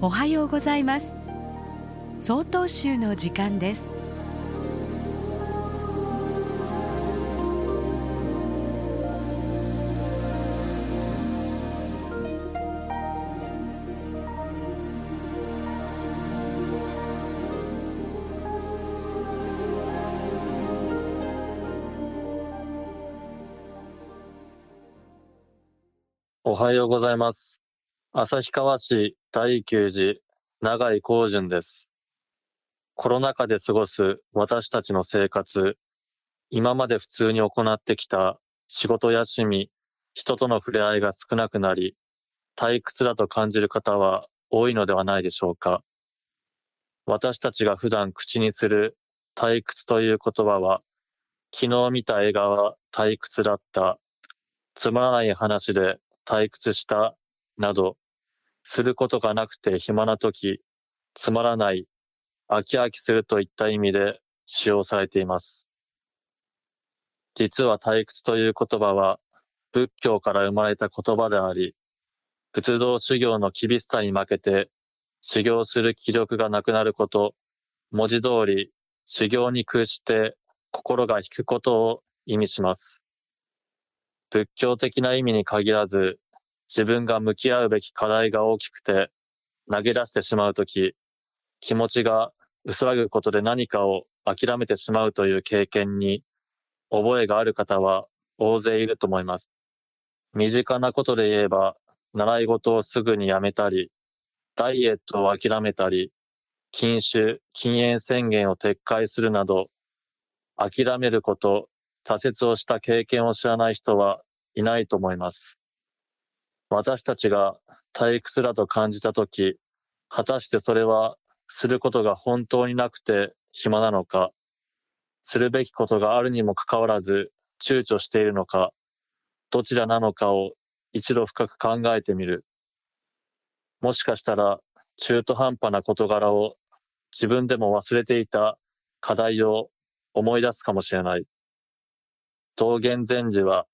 おはようございます総統集の時間ですおはようございます。旭川市第9次長井光順です。コロナ禍で過ごす私たちの生活、今まで普通に行ってきた仕事や趣味、人との触れ合いが少なくなり、退屈だと感じる方は多いのではないでしょうか。私たちが普段口にする退屈という言葉は、昨日見た映画は退屈だった、つまらない話で退屈したなどすることがなくて暇な時、つまらない、飽き飽きするといった意味で使用されています。実は退屈という言葉は仏教から生まれた言葉であり、仏道修行の厳しさに負けて修行する気力がなくなること、文字通り修行に屈して心が引くことを意味します。仏教的な意味に限らず、自分が向き合うべき課題が大きくて、投げ出してしまうとき、気持ちが薄らぐことで何かを諦めてしまうという経験に、覚えがある方は大勢いると思います。身近なことで言えば、習い事をすぐにやめたり、ダイエットを諦めたり、禁酒、禁煙宣言を撤回するなど、諦めること、挫折をした経験を知らない人はいないと思います。私たちが退屈だと感じたとき、果たしてそれはすることが本当になくて暇なのか、するべきことがあるにもかかわらず躊躇しているのか、どちらなのかを一度深く考えてみる。もしかしたら中途半端な事柄を自分でも忘れていた課題を思い出すかもしれない。道元禅師は、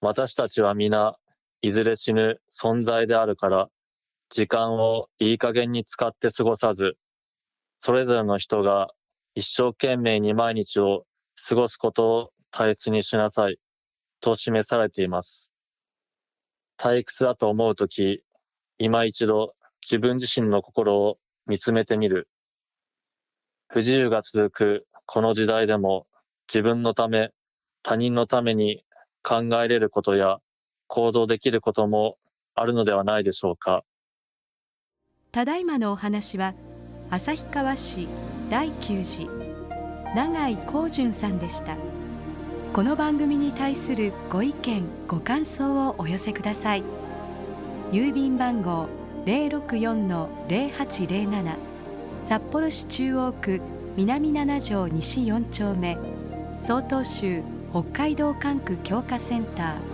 私たちは皆いずれ死ぬ存在であるから、時間をいい加減に使って過ごさず、それぞれの人が一生懸命に毎日を過ごすことを大切にしなさい、と示されています。退屈だと思うとき、今一度自分自身の心を見つめてみる。不自由が続くこの時代でも自分のため、他人のために考えれることや行動できることもあるのではないでしょうか。ただいまのお話は旭川市第9次永井光純さんでした。この番組に対するご意見ご感想をお寄せください。郵便番号064-0807札幌市中央区南7条西4丁目。曹洞州北海道管区強化センター。